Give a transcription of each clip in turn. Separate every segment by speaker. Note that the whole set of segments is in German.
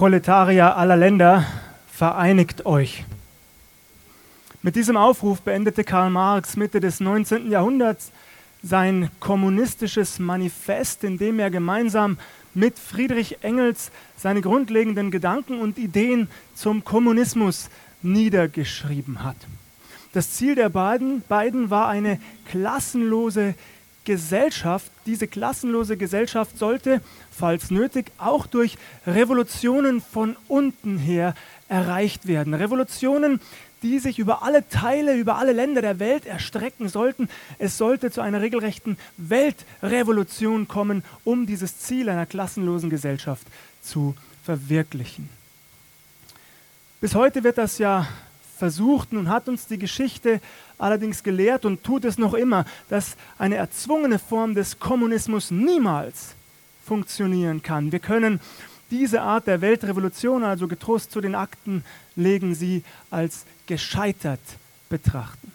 Speaker 1: Proletarier aller Länder, vereinigt euch. Mit diesem Aufruf beendete Karl Marx Mitte des 19. Jahrhunderts sein kommunistisches Manifest, in dem er gemeinsam mit Friedrich Engels seine grundlegenden Gedanken und Ideen zum Kommunismus niedergeschrieben hat. Das Ziel der beiden, beiden war eine klassenlose Gesellschaft. Diese klassenlose Gesellschaft sollte, falls nötig, auch durch Revolutionen von unten her erreicht werden. Revolutionen, die sich über alle Teile, über alle Länder der Welt erstrecken sollten. Es sollte zu einer regelrechten Weltrevolution kommen, um dieses Ziel einer klassenlosen Gesellschaft zu verwirklichen. Bis heute wird das ja versucht. Nun hat uns die Geschichte allerdings gelehrt und tut es noch immer, dass eine erzwungene Form des Kommunismus niemals funktionieren kann. Wir können diese Art der Weltrevolution also getrost zu den Akten legen, sie als gescheitert betrachten.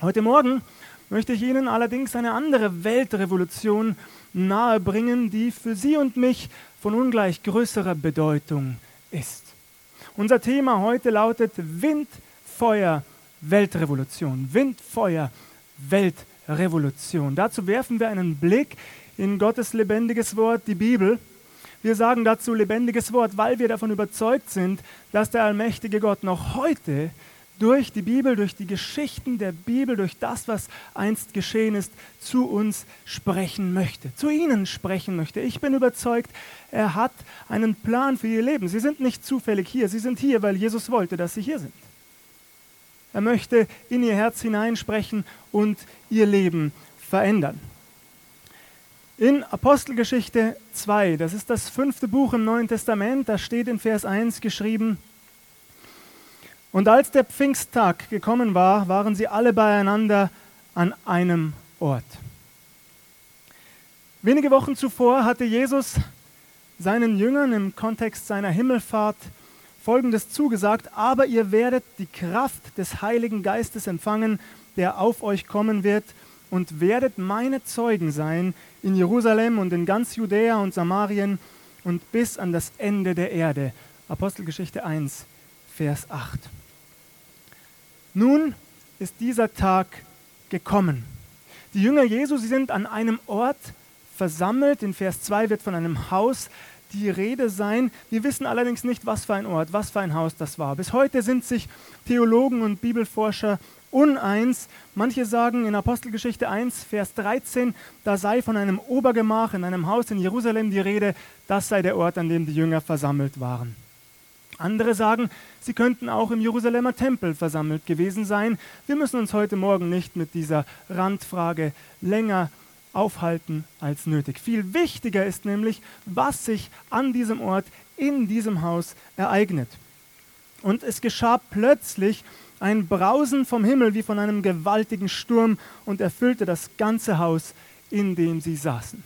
Speaker 1: Heute Morgen möchte ich Ihnen allerdings eine andere Weltrevolution nahebringen, die für Sie und mich von ungleich größerer Bedeutung ist. Unser Thema heute lautet Wind, Feuer, Weltrevolution. Wind, Feuer, Weltrevolution. Dazu werfen wir einen Blick in Gottes lebendiges Wort, die Bibel. Wir sagen dazu lebendiges Wort, weil wir davon überzeugt sind, dass der allmächtige Gott noch heute durch die Bibel, durch die Geschichten der Bibel, durch das, was einst geschehen ist, zu uns sprechen möchte, zu Ihnen sprechen möchte. Ich bin überzeugt, er hat einen Plan für Ihr Leben. Sie sind nicht zufällig hier, Sie sind hier, weil Jesus wollte, dass Sie hier sind. Er möchte in Ihr Herz hineinsprechen und Ihr Leben verändern. In Apostelgeschichte 2, das ist das fünfte Buch im Neuen Testament, da steht in Vers 1 geschrieben, und als der Pfingsttag gekommen war, waren sie alle beieinander an einem Ort. Wenige Wochen zuvor hatte Jesus seinen Jüngern im Kontext seiner Himmelfahrt Folgendes zugesagt, aber ihr werdet die Kraft des Heiligen Geistes empfangen, der auf euch kommen wird, und werdet meine Zeugen sein in Jerusalem und in ganz Judäa und Samarien und bis an das Ende der Erde. Apostelgeschichte 1, Vers 8. Nun ist dieser Tag gekommen. Die Jünger Jesu, sie sind an einem Ort versammelt. In Vers 2 wird von einem Haus die Rede sein. Wir wissen allerdings nicht, was für ein Ort, was für ein Haus das war. Bis heute sind sich Theologen und Bibelforscher uneins. Manche sagen in Apostelgeschichte 1, Vers 13, da sei von einem Obergemach in einem Haus in Jerusalem die Rede, das sei der Ort, an dem die Jünger versammelt waren. Andere sagen, sie könnten auch im Jerusalemer Tempel versammelt gewesen sein. Wir müssen uns heute Morgen nicht mit dieser Randfrage länger aufhalten als nötig. Viel wichtiger ist nämlich, was sich an diesem Ort, in diesem Haus ereignet. Und es geschah plötzlich ein Brausen vom Himmel wie von einem gewaltigen Sturm und erfüllte das ganze Haus, in dem sie saßen.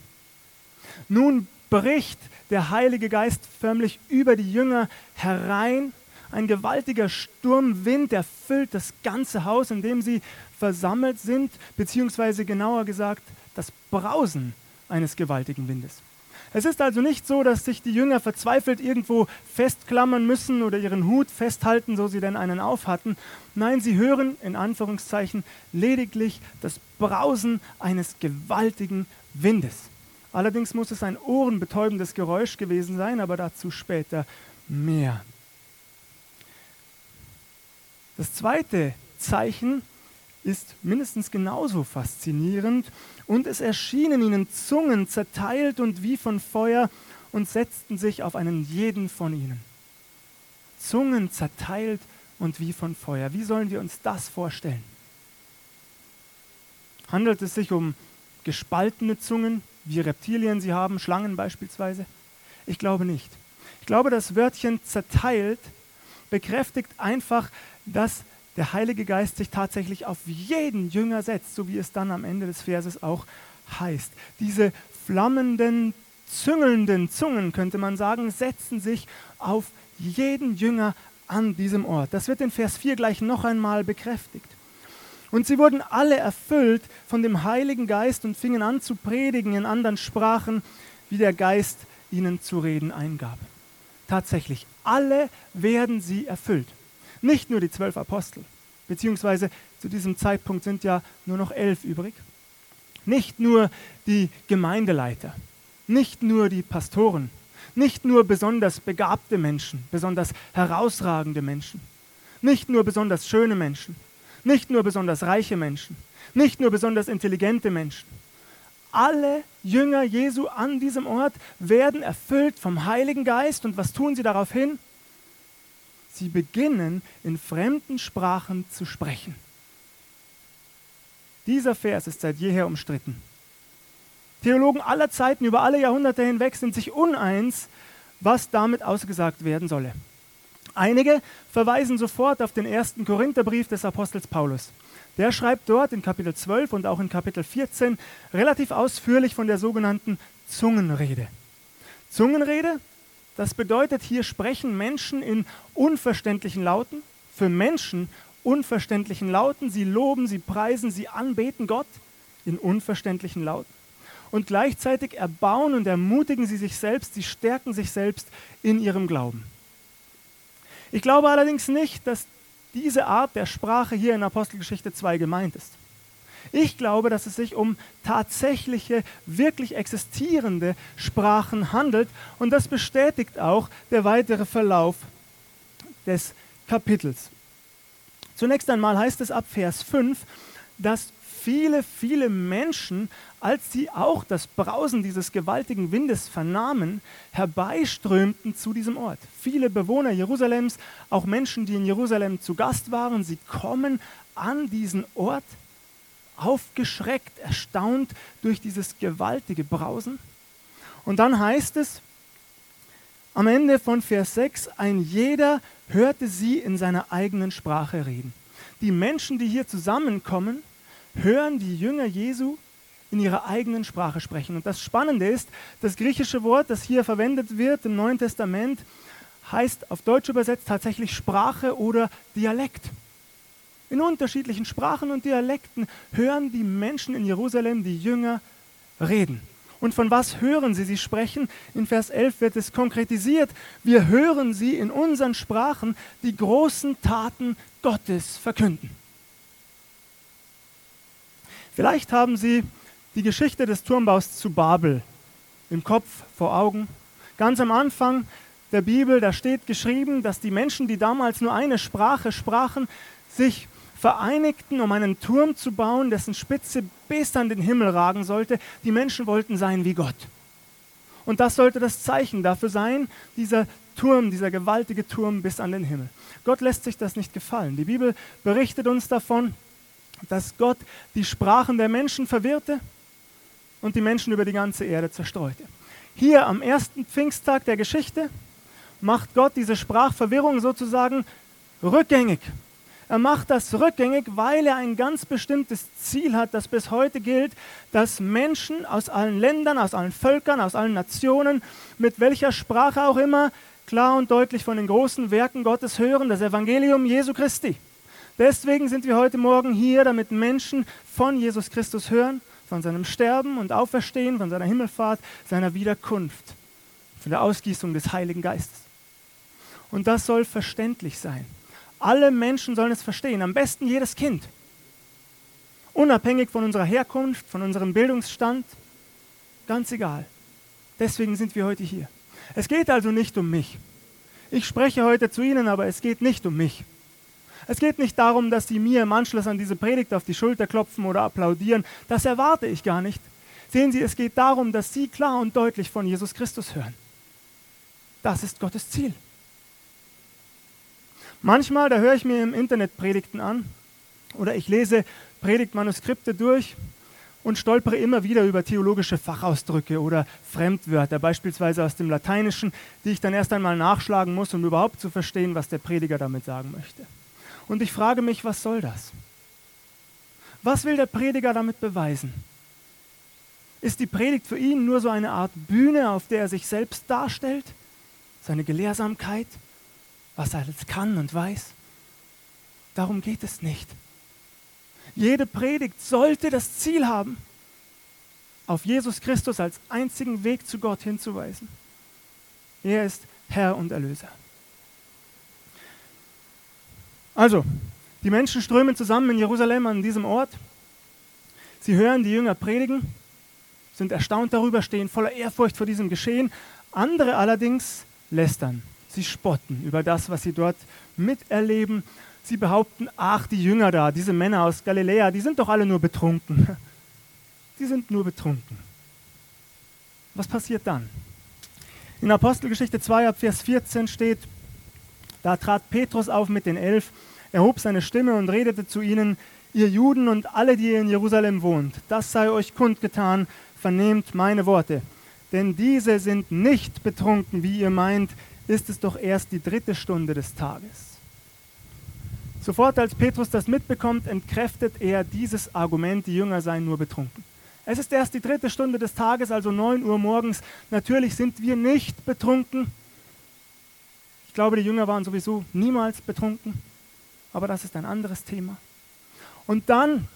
Speaker 1: Nun bricht der Heilige Geist förmlich über die Jünger herein. Ein gewaltiger Sturmwind erfüllt das ganze Haus, in dem sie versammelt sind, beziehungsweise genauer gesagt das Brausen eines gewaltigen Windes. Es ist also nicht so, dass sich die Jünger verzweifelt irgendwo festklammern müssen oder ihren Hut festhalten, so sie denn einen auf hatten. Nein, sie hören in Anführungszeichen lediglich das Brausen eines gewaltigen Windes. Allerdings muss es ein ohrenbetäubendes Geräusch gewesen sein, aber dazu später mehr. Das zweite Zeichen ist mindestens genauso faszinierend und es erschienen ihnen Zungen zerteilt und wie von Feuer und setzten sich auf einen jeden von ihnen. Zungen zerteilt und wie von Feuer. Wie sollen wir uns das vorstellen? Handelt es sich um gespaltene Zungen, wie Reptilien sie haben, Schlangen beispielsweise? Ich glaube nicht. Ich glaube, das Wörtchen zerteilt bekräftigt einfach, dass der Heilige Geist sich tatsächlich auf jeden Jünger setzt, so wie es dann am Ende des Verses auch heißt. Diese flammenden, züngelnden Zungen, könnte man sagen, setzen sich auf jeden Jünger an diesem Ort. Das wird in Vers 4 gleich noch einmal bekräftigt. Und sie wurden alle erfüllt von dem Heiligen Geist und fingen an zu predigen in anderen Sprachen, wie der Geist ihnen zu reden eingab. tatsächlich, alle werden sie erfüllt. Nicht nur die zwölf Apostel, beziehungsweise zu diesem Zeitpunkt sind ja nur noch elf übrig. Nicht nur die Gemeindeleiter, nicht nur die Pastoren, nicht nur besonders begabte Menschen, besonders herausragende Menschen, nicht nur besonders schöne Menschen, nicht nur besonders reiche Menschen, nicht nur besonders intelligente Menschen. Alle Jünger Jesu an diesem Ort werden erfüllt vom Heiligen Geist. Und was tun sie daraufhin? Sie beginnen in fremden Sprachen zu sprechen. Dieser Vers ist seit jeher umstritten. Theologen aller Zeiten über alle Jahrhunderte hinweg sind sich uneins, was damit ausgesagt werden solle. Einige verweisen sofort auf den ersten Korintherbrief des Apostels Paulus. Der schreibt dort in Kapitel 12 und auch in Kapitel 14 relativ ausführlich von der sogenannten Zungenrede. Zungenrede, das bedeutet, hier sprechen Menschen in unverständlichen Lauten, für Menschen unverständlichen Lauten. Sie loben, sie preisen, sie anbeten Gott in unverständlichen Lauten. Und gleichzeitig erbauen und ermutigen sie sich selbst, sie stärken sich selbst in ihrem Glauben. Ich glaube allerdings nicht, dass diese Art der Sprache hier in Apostelgeschichte 2 gemeint ist. Ich glaube, dass es sich um tatsächliche, wirklich existierende Sprachen handelt und das bestätigt auch der weitere Verlauf des Kapitels. Zunächst einmal heißt es ab Vers 5, dass viele, viele Menschen, als sie auch das Brausen dieses gewaltigen Windes vernahmen, herbeiströmten zu diesem Ort. Viele Bewohner Jerusalems, auch Menschen, die in Jerusalem zu Gast waren, sie kommen an diesen Ort, aufgeschreckt, erstaunt durch dieses gewaltige Brausen. Und dann heißt es am Ende von Vers 6, ein jeder hörte sie in seiner eigenen Sprache reden. Die Menschen, die hier zusammenkommen, hören die Jünger Jesu in ihrer eigenen Sprache sprechen. Und das Spannende ist, das griechische Wort, das hier verwendet wird im Neuen Testament, heißt auf Deutsch übersetzt tatsächlich Sprache oder Dialekt. In unterschiedlichen Sprachen und Dialekten hören die Menschen in Jerusalem, die Jünger, reden. Und von was hören sie? Sie sprechen, in Vers 11 wird es konkretisiert, wir hören sie in unseren Sprachen die großen Taten Gottes verkünden. Vielleicht haben Sie die Geschichte des Turmbaus zu Babel im Kopf, vor Augen. Ganz am Anfang der Bibel, da steht geschrieben, dass die Menschen, die damals nur eine Sprache sprachen, sich vereinigten, um einen Turm zu bauen, dessen Spitze bis an den Himmel ragen sollte. Die Menschen wollten sein wie Gott. Und das sollte das Zeichen dafür sein, dieser Turm, dieser gewaltige Turm bis an den Himmel. Gott lässt sich das nicht gefallen. Die Bibel berichtet uns davon, dass Gott die Sprachen der Menschen verwirrte und die Menschen über die ganze Erde zerstreute. Hier am ersten Pfingsttag der Geschichte macht Gott diese Sprachverwirrung sozusagen rückgängig. Er macht das rückgängig, weil er ein ganz bestimmtes Ziel hat, das bis heute gilt, dass Menschen aus allen Ländern, aus allen Völkern, aus allen Nationen, mit welcher Sprache auch immer, klar und deutlich von den großen Werken Gottes hören, das Evangelium Jesu Christi. Deswegen sind wir heute Morgen hier, damit Menschen von Jesus Christus hören, von seinem Sterben und Auferstehen, von seiner Himmelfahrt, seiner Wiederkunft, von der Ausgießung des Heiligen Geistes. Und das soll verständlich sein. Alle Menschen sollen es verstehen, am besten jedes Kind. Unabhängig von unserer Herkunft, von unserem Bildungsstand, ganz egal. Deswegen sind wir heute hier. Es geht also nicht um mich. Ich spreche heute zu Ihnen, aber es geht nicht um mich. Es geht nicht darum, dass Sie mir im Anschluss an diese Predigt auf die Schulter klopfen oder applaudieren. Das erwarte ich gar nicht. Sehen Sie, es geht darum, dass Sie klar und deutlich von Jesus Christus hören. Das ist Gottes Ziel. Manchmal, da höre ich mir im Internet Predigten an oder ich lese Predigtmanuskripte durch und stolpere immer wieder über theologische Fachausdrücke oder Fremdwörter, beispielsweise aus dem Lateinischen, die ich dann erst einmal nachschlagen muss, um überhaupt zu verstehen, was der Prediger damit sagen möchte. Und ich frage mich, was soll das? Was will der Prediger damit beweisen? Ist die Predigt für ihn nur so eine Art Bühne, auf der er sich selbst darstellt? Seine Gelehrsamkeit? Was er alles kann und weiß? Darum geht es nicht. Jede Predigt sollte das Ziel haben, auf Jesus Christus als einzigen Weg zu Gott hinzuweisen. Er ist Herr und Erlöser. Also, die Menschen strömen zusammen in Jerusalem an diesem Ort. Sie hören die Jünger predigen, sind erstaunt darüber, stehen voller Ehrfurcht vor diesem Geschehen. Andere allerdings lästern. Sie spotten über das, was sie dort miterleben. Sie behaupten, ach, die Jünger da, diese Männer aus Galiläa, die sind doch alle nur betrunken. Die sind nur betrunken. Was passiert dann? In Apostelgeschichte 2 ab Vers 14 steht, da trat Petrus auf mit den Elf, erhob seine Stimme und redete zu ihnen, ihr Juden und alle, die ihr in Jerusalem wohnt, das sei euch kundgetan, vernehmt meine Worte. Denn diese sind nicht betrunken, wie ihr meint, ist es doch erst die dritte Stunde des Tages. Sofort als Petrus das mitbekommt, entkräftet er dieses Argument, die Jünger seien nur betrunken. Es ist erst die dritte Stunde des Tages, also 9 Uhr morgens. Natürlich sind wir nicht betrunken. Ich glaube, die Jünger waren sowieso niemals betrunken, aber das ist ein anderes Thema. Und dann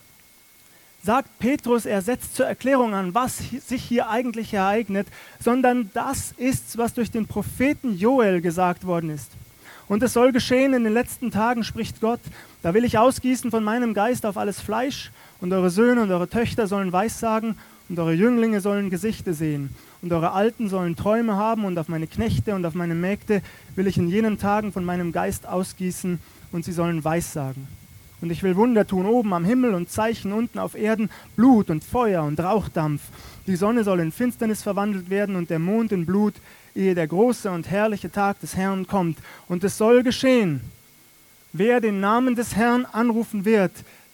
Speaker 1: sagt Petrus, er setzt zur Erklärung an, was sich hier eigentlich ereignet, sondern das ist, was durch den Propheten Joel gesagt worden ist. Und es soll geschehen in den letzten Tagen, spricht Gott, da will ich ausgießen von meinem Geist auf alles Fleisch, und eure Söhne und eure Töchter sollen Weissagen, und eure Jünglinge sollen Gesichter sehen, und eure Alten sollen Träume haben, und auf meine Knechte und auf meine Mägde will ich in jenen Tagen von meinem Geist ausgießen, und sie sollen Weissagen. Und ich will Wunder tun oben am Himmel und Zeichen unten auf Erden, Blut und Feuer und Rauchdampf. Die Sonne soll in Finsternis verwandelt werden und der Mond in Blut, ehe der große und herrliche Tag des Herrn kommt. Und es soll geschehen. Wer den Namen des Herrn anrufen wird,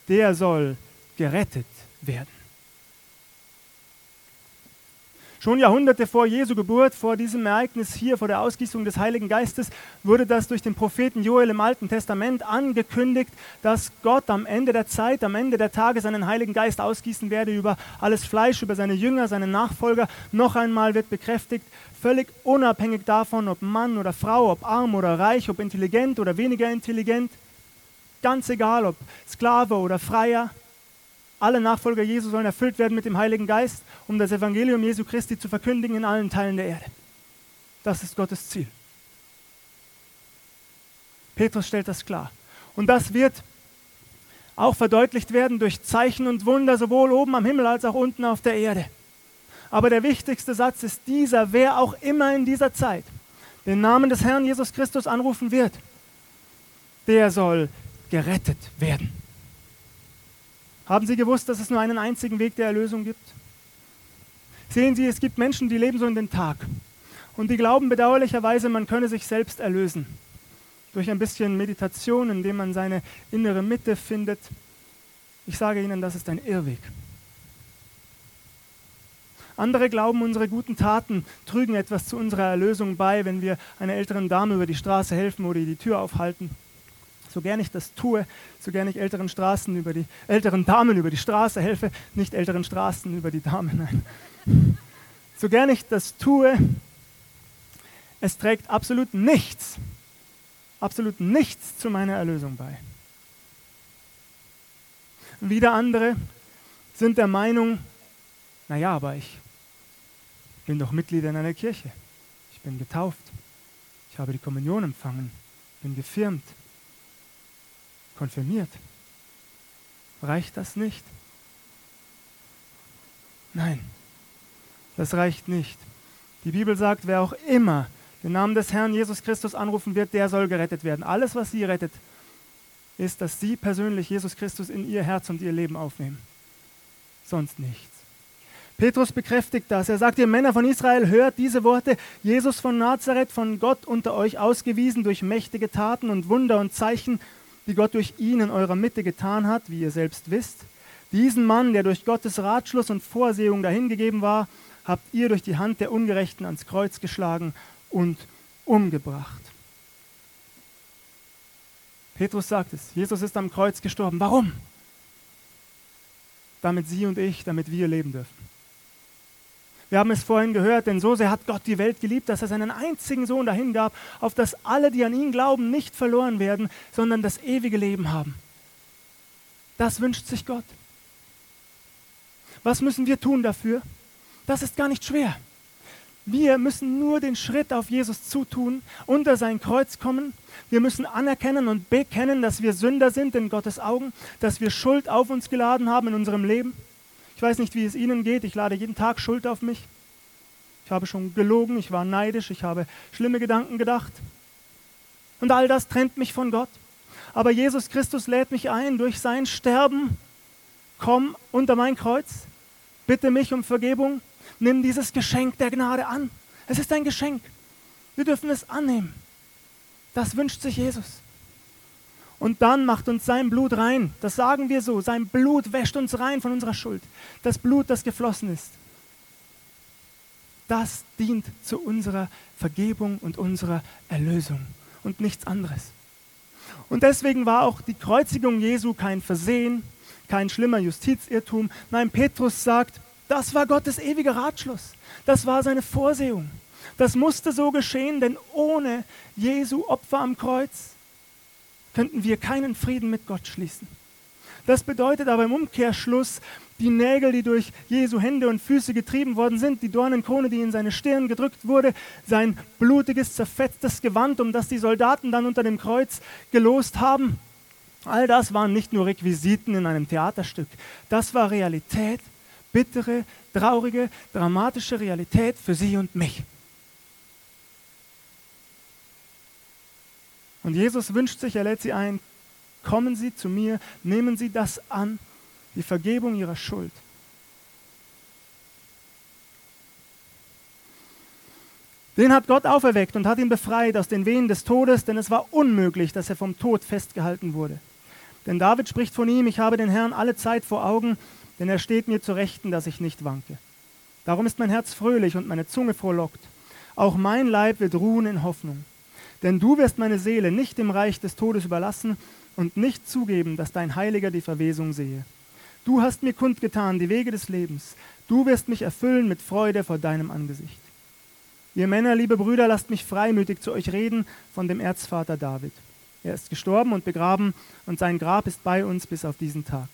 Speaker 1: der soll gerettet werden. Schon Jahrhunderte vor Jesu Geburt, vor diesem Ereignis hier, vor der Ausgießung des Heiligen Geistes, wurde das durch den Propheten Joel im Alten Testament angekündigt, dass Gott am Ende der Zeit, am Ende der Tage seinen Heiligen Geist ausgießen werde über alles Fleisch, über seine Jünger, seine Nachfolger. Noch einmal wird bekräftigt, völlig unabhängig davon, ob Mann oder Frau, ob arm oder reich, ob intelligent oder weniger intelligent, ganz egal, ob Sklave oder Freier alle Nachfolger Jesu sollen erfüllt werden mit dem Heiligen Geist, um das Evangelium Jesu Christi zu verkündigen in allen Teilen der Erde. Das ist Gottes Ziel. Petrus stellt das klar. Und das wird auch verdeutlicht werden durch Zeichen und Wunder, sowohl oben am Himmel als auch unten auf der Erde. Aber der wichtigste Satz ist dieser, wer auch immer in dieser Zeit den Namen des Herrn Jesus Christus anrufen wird, der soll gerettet werden. Haben Sie gewusst, dass es nur einen einzigen Weg der Erlösung gibt? Sehen Sie, es gibt Menschen, die leben so in den Tag und die glauben bedauerlicherweise, man könne sich selbst erlösen. Durch ein bisschen Meditation, indem man seine innere Mitte findet. Ich sage Ihnen, das ist ein Irrweg. Andere glauben, unsere guten Taten trügen etwas zu unserer Erlösung bei, wenn wir einer älteren Dame über die Straße helfen oder ihr die Tür aufhalten so gern ich das tue, so gern ich älteren Straßen über die älteren Damen über die Straße helfe, nicht älteren Straßen über die Damen, nein. So gern ich das tue, es trägt absolut nichts, absolut nichts zu meiner Erlösung bei. Wieder andere sind der Meinung, naja, aber ich bin doch Mitglied in einer Kirche. Ich bin getauft. Ich habe die Kommunion empfangen. Bin gefirmt konfirmiert. Reicht das nicht? Nein, das reicht nicht. Die Bibel sagt, wer auch immer den Namen des Herrn Jesus Christus anrufen wird, der soll gerettet werden. Alles, was sie rettet, ist, dass sie persönlich Jesus Christus in ihr Herz und ihr Leben aufnehmen. Sonst nichts. Petrus bekräftigt das. Er sagt, ihr Männer von Israel, hört diese Worte. Jesus von Nazareth, von Gott unter euch ausgewiesen durch mächtige Taten und Wunder und Zeichen die Gott durch ihn in eurer Mitte getan hat, wie ihr selbst wisst. Diesen Mann, der durch Gottes Ratschluss und Vorsehung dahingegeben war, habt ihr durch die Hand der Ungerechten ans Kreuz geschlagen und umgebracht. Petrus sagt es, Jesus ist am Kreuz gestorben. Warum? Damit Sie und ich, damit wir leben dürfen. Wir haben es vorhin gehört, denn so sehr hat Gott die Welt geliebt, dass er seinen einzigen Sohn dahin gab, auf dass alle, die an ihn glauben, nicht verloren werden, sondern das ewige Leben haben. Das wünscht sich Gott. Was müssen wir tun dafür? Das ist gar nicht schwer. Wir müssen nur den Schritt auf Jesus zutun, unter sein Kreuz kommen. Wir müssen anerkennen und bekennen, dass wir Sünder sind in Gottes Augen, dass wir Schuld auf uns geladen haben in unserem Leben. Ich weiß nicht, wie es Ihnen geht. Ich lade jeden Tag Schuld auf mich. Ich habe schon gelogen, ich war neidisch, ich habe schlimme Gedanken gedacht. Und all das trennt mich von Gott. Aber Jesus Christus lädt mich ein durch sein Sterben. Komm unter mein Kreuz, bitte mich um Vergebung nimm dieses Geschenk der Gnade an. Es ist ein Geschenk. Wir dürfen es annehmen. Das wünscht sich Jesus. Und dann macht uns sein Blut rein. Das sagen wir so. Sein Blut wäscht uns rein von unserer Schuld. Das Blut, das geflossen ist. Das dient zu unserer Vergebung und unserer Erlösung und nichts anderes. Und deswegen war auch die Kreuzigung Jesu kein Versehen, kein schlimmer Justizirrtum. Nein, Petrus sagt, das war Gottes ewiger Ratschluss. Das war seine Vorsehung. Das musste so geschehen, denn ohne Jesu Opfer am Kreuz könnten wir keinen Frieden mit Gott schließen. Das bedeutet aber im Umkehrschluss, die Nägel, die durch Jesu Hände und Füße getrieben worden sind, die Dornenkrone, die in seine Stirn gedrückt wurde, sein blutiges, zerfetztes Gewand, um das die Soldaten dann unter dem Kreuz gelost haben, all das waren nicht nur Requisiten in einem Theaterstück, das war Realität bittere, traurige, dramatische Realität für sie und mich. Und Jesus wünscht sich, er lädt sie ein, kommen Sie zu mir, nehmen Sie das an, die Vergebung Ihrer Schuld. Den hat Gott auferweckt und hat ihn befreit aus den Wehen des Todes, denn es war unmöglich, dass er vom Tod festgehalten wurde. Denn David spricht von ihm, ich habe den Herrn alle Zeit vor Augen, denn er steht mir zu Rechten, dass ich nicht wanke. Darum ist mein Herz fröhlich und meine Zunge frohlockt. Auch mein Leib wird ruhen in Hoffnung. Denn du wirst meine Seele nicht dem Reich des Todes überlassen und nicht zugeben, dass dein Heiliger die Verwesung sehe. Du hast mir kundgetan die Wege des Lebens. Du wirst mich erfüllen mit Freude vor deinem Angesicht. Ihr Männer, liebe Brüder, lasst mich freimütig zu euch reden von dem Erzvater David. Er ist gestorben und begraben und sein Grab ist bei uns bis auf diesen Tag.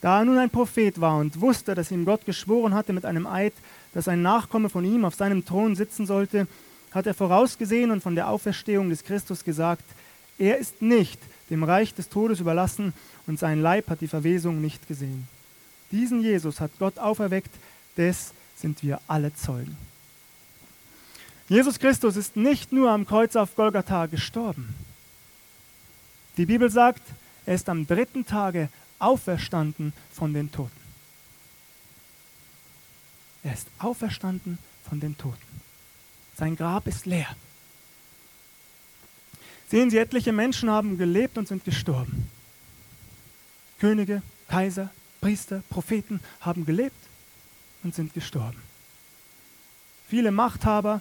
Speaker 1: Da er nun ein Prophet war und wusste, dass ihm Gott geschworen hatte mit einem Eid, dass ein Nachkomme von ihm auf seinem Thron sitzen sollte, hat er vorausgesehen und von der Auferstehung des Christus gesagt, er ist nicht dem Reich des Todes überlassen und sein Leib hat die Verwesung nicht gesehen. Diesen Jesus hat Gott auferweckt, des sind wir alle Zeugen. Jesus Christus ist nicht nur am Kreuz auf Golgatha gestorben. Die Bibel sagt, er ist am dritten Tage auferstanden von den Toten. Er ist auferstanden von den Toten. Sein Grab ist leer. Sehen Sie, etliche Menschen haben gelebt und sind gestorben. Könige, Kaiser, Priester, Propheten haben gelebt und sind gestorben. Viele Machthaber,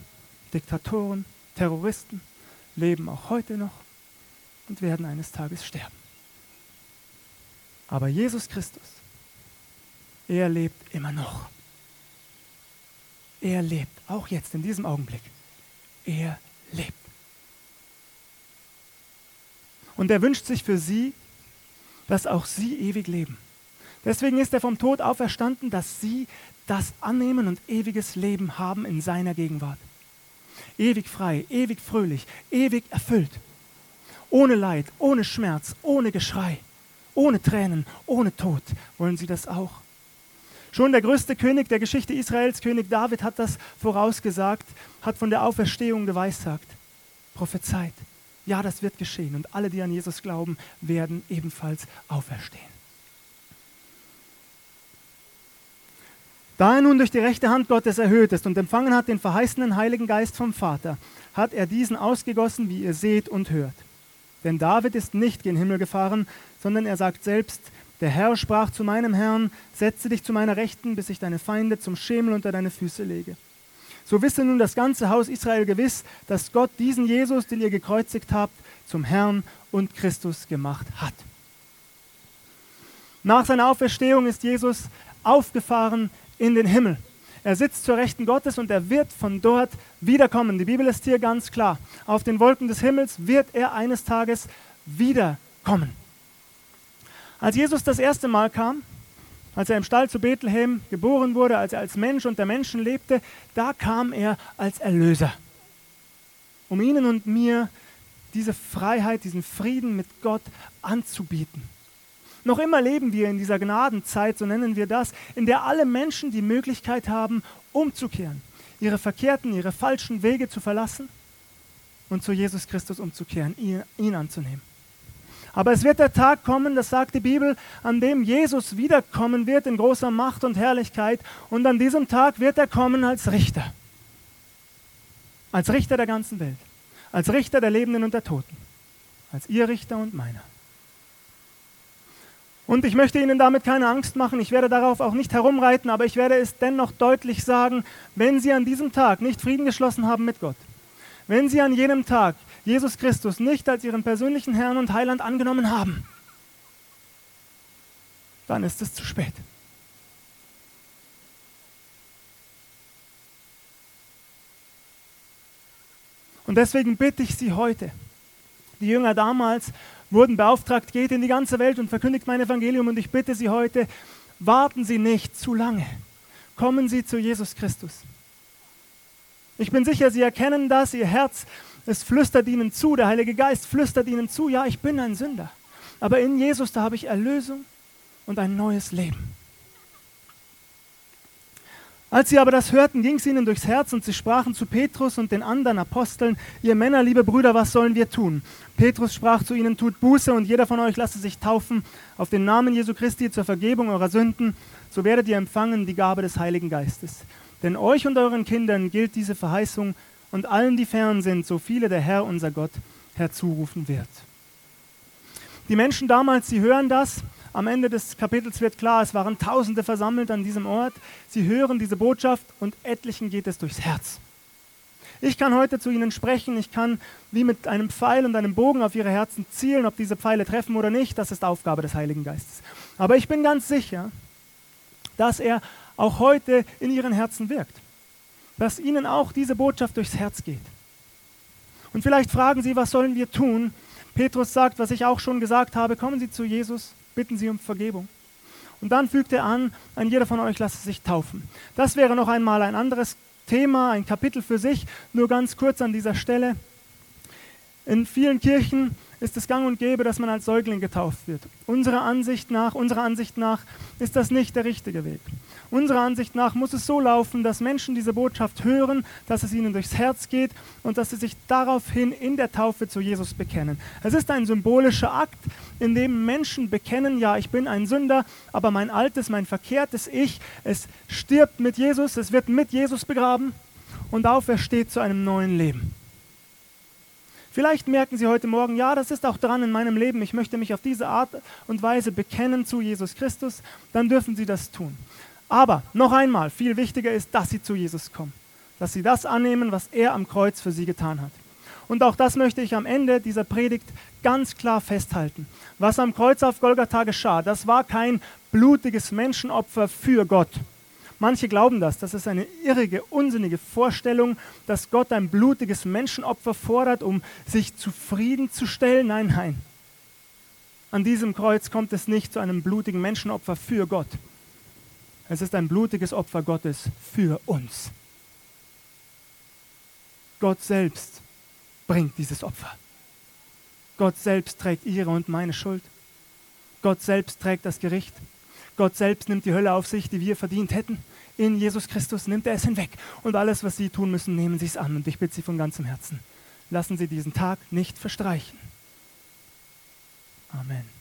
Speaker 1: Diktatoren, Terroristen leben auch heute noch und werden eines Tages sterben. Aber Jesus Christus, er lebt immer noch. Er lebt, auch jetzt in diesem Augenblick. Er lebt. Und er wünscht sich für sie, dass auch sie ewig leben. Deswegen ist er vom Tod auferstanden, dass sie das annehmen und ewiges Leben haben in seiner Gegenwart. Ewig frei, ewig fröhlich, ewig erfüllt. Ohne Leid, ohne Schmerz, ohne Geschrei. Ohne Tränen, ohne Tod wollen sie das auch. Schon der größte König der Geschichte Israels, König David, hat das vorausgesagt, hat von der Auferstehung geweissagt, prophezeit. Ja, das wird geschehen und alle, die an Jesus glauben, werden ebenfalls auferstehen. Da er nun durch die rechte Hand Gottes erhöht ist und empfangen hat den verheißenen Heiligen Geist vom Vater, hat er diesen ausgegossen, wie ihr seht und hört. Denn David ist nicht gen Himmel gefahren, sondern er sagt selbst, der Herr sprach zu meinem Herrn, setze dich zu meiner Rechten, bis ich deine Feinde zum Schemel unter deine Füße lege. So wisse nun das ganze Haus Israel gewiss, dass Gott diesen Jesus, den ihr gekreuzigt habt, zum Herrn und Christus gemacht hat. Nach seiner Auferstehung ist Jesus aufgefahren in den Himmel. Er sitzt zur Rechten Gottes und er wird von dort wiederkommen. Die Bibel ist hier ganz klar. Auf den Wolken des Himmels wird er eines Tages wiederkommen. Als Jesus das erste Mal kam, Als er im Stall zu Bethlehem geboren wurde, als er als Mensch unter Menschen lebte, da kam er als Erlöser, um ihnen und mir diese Freiheit, diesen Frieden mit Gott anzubieten. Noch immer leben wir in dieser Gnadenzeit, so nennen wir das, in der alle Menschen die Möglichkeit haben, umzukehren, ihre verkehrten, ihre falschen Wege zu verlassen und zu Jesus Christus umzukehren, ihn, ihn anzunehmen. Aber es wird der Tag kommen, das sagt die Bibel, an dem Jesus wiederkommen wird in großer Macht und Herrlichkeit. Und an diesem Tag wird er kommen als Richter. Als Richter der ganzen Welt. Als Richter der Lebenden und der Toten. Als ihr Richter und meiner. Und ich möchte Ihnen damit keine Angst machen, ich werde darauf auch nicht herumreiten, aber ich werde es dennoch deutlich sagen, wenn Sie an diesem Tag nicht Frieden geschlossen haben mit Gott, wenn Sie an jenem Tag Jesus Christus nicht als Ihren persönlichen Herrn und Heiland angenommen haben, dann ist es zu spät. Und deswegen bitte ich Sie heute, die Jünger damals wurden beauftragt, geht in die ganze Welt und verkündigt mein Evangelium. Und ich bitte Sie heute, warten Sie nicht zu lange. Kommen Sie zu Jesus Christus. Ich bin sicher, Sie erkennen das, Ihr Herz, es flüstert Ihnen zu, der Heilige Geist flüstert Ihnen zu, ja, ich bin ein Sünder. Aber in Jesus, da habe ich Erlösung und ein neues Leben. Als sie aber das hörten, ging es ihnen durchs Herz und sie sprachen zu Petrus und den anderen Aposteln, ihr Männer, liebe Brüder, was sollen wir tun? Petrus sprach zu ihnen, tut Buße und jeder von euch lasse sich taufen auf den Namen Jesu Christi zur Vergebung eurer Sünden, so werdet ihr empfangen die Gabe des Heiligen Geistes. Denn euch und euren Kindern gilt diese Verheißung und allen, die fern sind, so viele der Herr unser Gott herzurufen wird. Die Menschen damals, sie hören das am Ende des Kapitels wird klar, es waren Tausende versammelt an diesem Ort. Sie hören diese Botschaft und etlichen geht es durchs Herz. Ich kann heute zu ihnen sprechen, ich kann wie mit einem Pfeil und einem Bogen auf ihre Herzen zielen, ob diese Pfeile treffen oder nicht, das ist Aufgabe des Heiligen Geistes. Aber ich bin ganz sicher, dass er auch heute in ihren Herzen wirkt, dass ihnen auch diese Botschaft durchs Herz geht. Und vielleicht fragen Sie, was sollen wir tun? Petrus sagt, was ich auch schon gesagt habe, kommen Sie zu Jesus, bitten sie um Vergebung. Und dann fügt er an, ein jeder von euch lasse sich taufen. Das wäre noch einmal ein anderes Thema, ein Kapitel für sich, nur ganz kurz an dieser Stelle. In vielen Kirchen ist es gang und gäbe, dass man als Säugling getauft wird. Unserer Ansicht nach, unserer Ansicht nach ist das nicht der richtige Weg. Unserer Ansicht nach muss es so laufen, dass Menschen diese Botschaft hören, dass es ihnen durchs Herz geht und dass sie sich daraufhin in der Taufe zu Jesus bekennen. Es ist ein symbolischer Akt, in dem Menschen bekennen, ja, ich bin ein Sünder, aber mein altes, mein verkehrtes Ich, es stirbt mit Jesus, es wird mit Jesus begraben und aufersteht zu einem neuen Leben. Vielleicht merken Sie heute Morgen, ja, das ist auch dran in meinem Leben, ich möchte mich auf diese Art und Weise bekennen zu Jesus Christus, dann dürfen Sie das tun. Aber noch einmal, viel wichtiger ist, dass sie zu Jesus kommen. Dass sie das annehmen, was er am Kreuz für sie getan hat. Und auch das möchte ich am Ende dieser Predigt ganz klar festhalten. Was am Kreuz auf Golgatha geschah, das war kein blutiges Menschenopfer für Gott. Manche glauben das. Das ist eine irrige, unsinnige Vorstellung, dass Gott ein blutiges Menschenopfer fordert, um sich zufriedenzustellen. Nein, nein. An diesem Kreuz kommt es nicht zu einem blutigen Menschenopfer für Gott. Es ist ein blutiges Opfer Gottes für uns. Gott selbst bringt dieses Opfer. Gott selbst trägt ihre und meine Schuld. Gott selbst trägt das Gericht. Gott selbst nimmt die Hölle auf sich, die wir verdient hätten. In Jesus Christus nimmt er es hinweg. Und alles, was Sie tun müssen, nehmen Sie es an. Und ich bitte Sie von ganzem Herzen, lassen Sie diesen Tag nicht verstreichen. Amen.